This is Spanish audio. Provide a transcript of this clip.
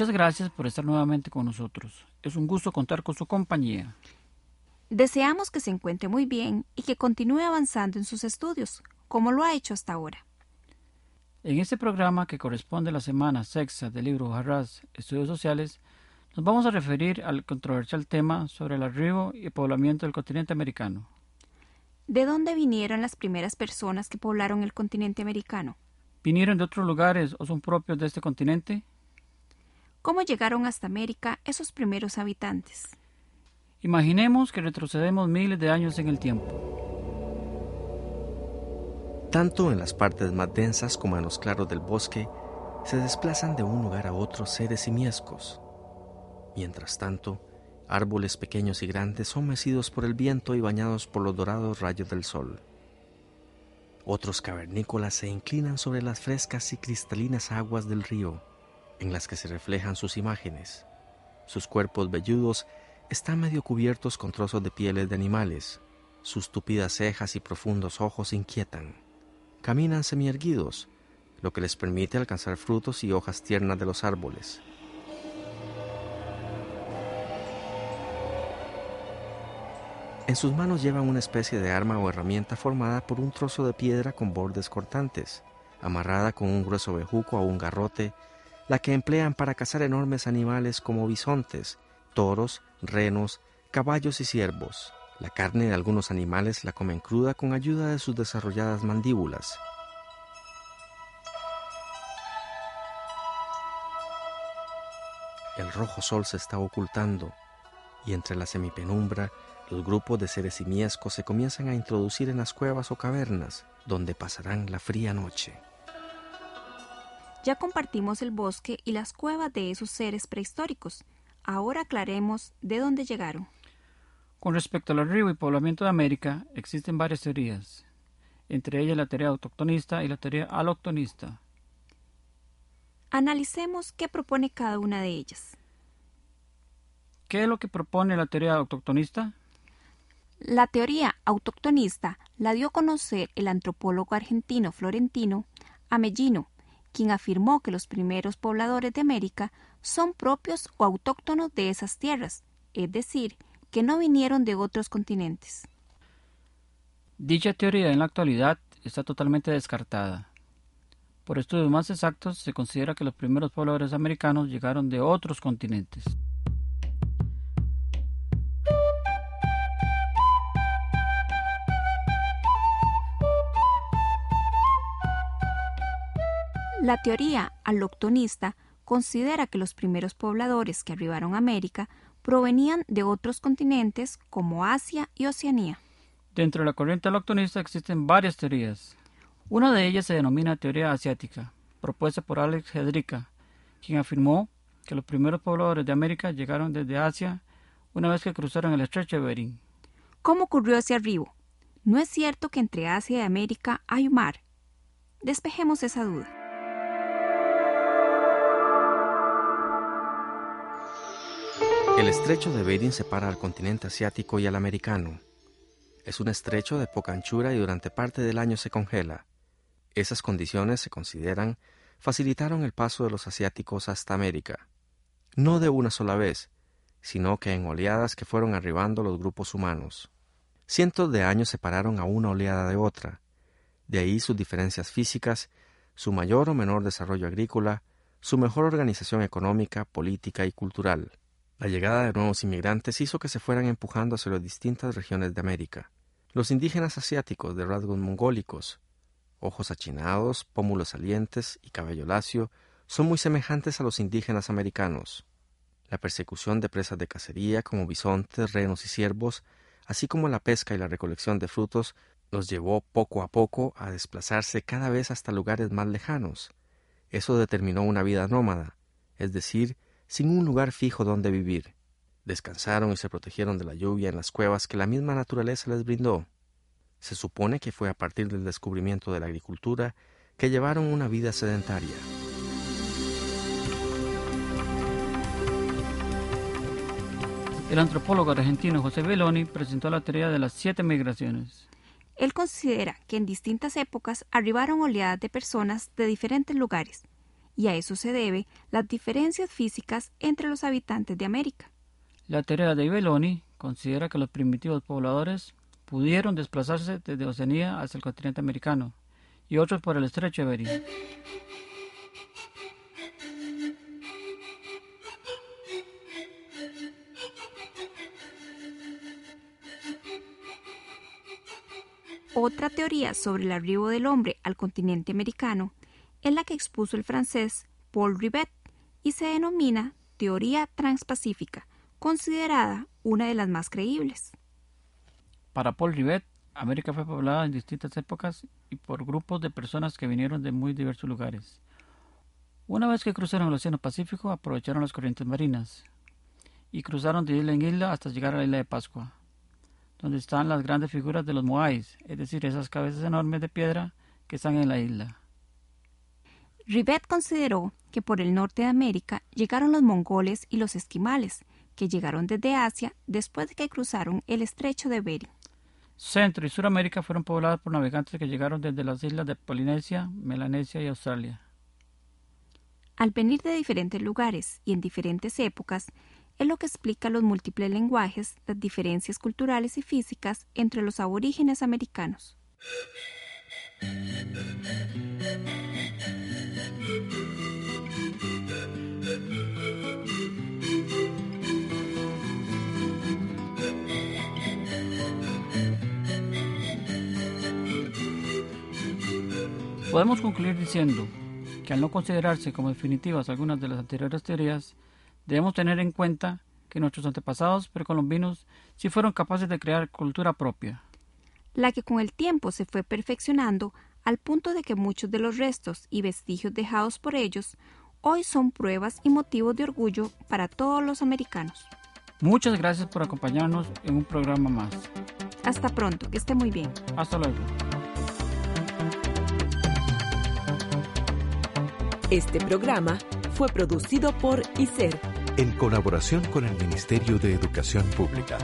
Muchas gracias por estar nuevamente con nosotros. Es un gusto contar con su compañía. Deseamos que se encuentre muy bien y que continúe avanzando en sus estudios, como lo ha hecho hasta ahora. En este programa que corresponde a la semana sexta del libro Harras, Estudios Sociales, nos vamos a referir al controversial tema sobre el arribo y poblamiento del continente americano. ¿De dónde vinieron las primeras personas que poblaron el continente americano? ¿Vinieron de otros lugares o son propios de este continente? ¿Cómo llegaron hasta América esos primeros habitantes? Imaginemos que retrocedemos miles de años en el tiempo. Tanto en las partes más densas como en los claros del bosque, se desplazan de un lugar a otro seres simiescos. Mientras tanto, árboles pequeños y grandes son mecidos por el viento y bañados por los dorados rayos del sol. Otros cavernícolas se inclinan sobre las frescas y cristalinas aguas del río en las que se reflejan sus imágenes. Sus cuerpos velludos están medio cubiertos con trozos de pieles de animales. Sus tupidas cejas y profundos ojos inquietan. Caminan semierguidos, lo que les permite alcanzar frutos y hojas tiernas de los árboles. En sus manos llevan una especie de arma o herramienta formada por un trozo de piedra con bordes cortantes, amarrada con un grueso bejuco a un garrote la que emplean para cazar enormes animales como bisontes, toros, renos, caballos y ciervos. La carne de algunos animales la comen cruda con ayuda de sus desarrolladas mandíbulas. El rojo sol se está ocultando y entre la semipenumbra los grupos de seres simiescos se comienzan a introducir en las cuevas o cavernas donde pasarán la fría noche. Ya compartimos el bosque y las cuevas de esos seres prehistóricos. Ahora aclaremos de dónde llegaron. Con respecto al arribo y poblamiento de América, existen varias teorías, entre ellas la teoría autoctonista y la teoría aloctonista. Analicemos qué propone cada una de ellas. ¿Qué es lo que propone la teoría autoctonista? La teoría autoctonista la dio a conocer el antropólogo argentino florentino Amellino quien afirmó que los primeros pobladores de América son propios o autóctonos de esas tierras, es decir, que no vinieron de otros continentes. Dicha teoría en la actualidad está totalmente descartada. Por estudios más exactos se considera que los primeros pobladores americanos llegaron de otros continentes. La teoría aloctonista considera que los primeros pobladores que arribaron a América provenían de otros continentes como Asia y Oceanía. Dentro de la corriente aloctonista existen varias teorías. Una de ellas se denomina teoría asiática, propuesta por Alex Hedrica, quien afirmó que los primeros pobladores de América llegaron desde Asia una vez que cruzaron el estrecho de Bering. ¿Cómo ocurrió ese arribo? ¿No es cierto que entre Asia y América hay un mar? Despejemos esa duda. El estrecho de Bering separa al continente asiático y al americano. Es un estrecho de poca anchura y durante parte del año se congela. Esas condiciones se consideran facilitaron el paso de los asiáticos hasta América. No de una sola vez, sino que en oleadas que fueron arribando los grupos humanos. Cientos de años separaron a una oleada de otra. De ahí sus diferencias físicas, su mayor o menor desarrollo agrícola, su mejor organización económica, política y cultural. La llegada de nuevos inmigrantes hizo que se fueran empujando hacia las distintas regiones de América. Los indígenas asiáticos de rasgos mongólicos, ojos achinados, pómulos salientes y cabello lacio, son muy semejantes a los indígenas americanos. La persecución de presas de cacería como bisontes, renos y ciervos, así como la pesca y la recolección de frutos, los llevó poco a poco a desplazarse cada vez hasta lugares más lejanos. Eso determinó una vida nómada, es decir, sin un lugar fijo donde vivir. Descansaron y se protegieron de la lluvia en las cuevas que la misma naturaleza les brindó. Se supone que fue a partir del descubrimiento de la agricultura que llevaron una vida sedentaria. El antropólogo argentino José Belloni presentó la teoría de las siete migraciones. Él considera que en distintas épocas arribaron oleadas de personas de diferentes lugares, y a eso se debe las diferencias físicas entre los habitantes de América. La teoría de Belloni considera que los primitivos pobladores pudieron desplazarse desde Oceanía hacia el continente americano y otros por el estrecho de Bering. Otra teoría sobre el arribo del hombre al continente americano es la que expuso el francés Paul Rivet y se denomina teoría transpacífica, considerada una de las más creíbles. Para Paul Rivet, América fue poblada en distintas épocas y por grupos de personas que vinieron de muy diversos lugares. Una vez que cruzaron el Océano Pacífico, aprovecharon las corrientes marinas y cruzaron de isla en isla hasta llegar a la isla de Pascua, donde están las grandes figuras de los Moais, es decir, esas cabezas enormes de piedra que están en la isla. Rivet consideró que por el norte de América llegaron los mongoles y los esquimales, que llegaron desde Asia después de que cruzaron el estrecho de Bering. Centro y Suramérica fueron pobladas por navegantes que llegaron desde las islas de Polinesia, Melanesia y Australia. Al venir de diferentes lugares y en diferentes épocas, es lo que explica los múltiples lenguajes, las diferencias culturales y físicas entre los aborígenes americanos. Podemos concluir diciendo que al no considerarse como definitivas algunas de las anteriores teorías, debemos tener en cuenta que nuestros antepasados precolombinos sí fueron capaces de crear cultura propia. La que con el tiempo se fue perfeccionando al punto de que muchos de los restos y vestigios dejados por ellos hoy son pruebas y motivos de orgullo para todos los americanos. Muchas gracias por acompañarnos en un programa más. Hasta pronto, que esté muy bien. Hasta luego. Este programa fue producido por ICER en colaboración con el Ministerio de Educación Pública.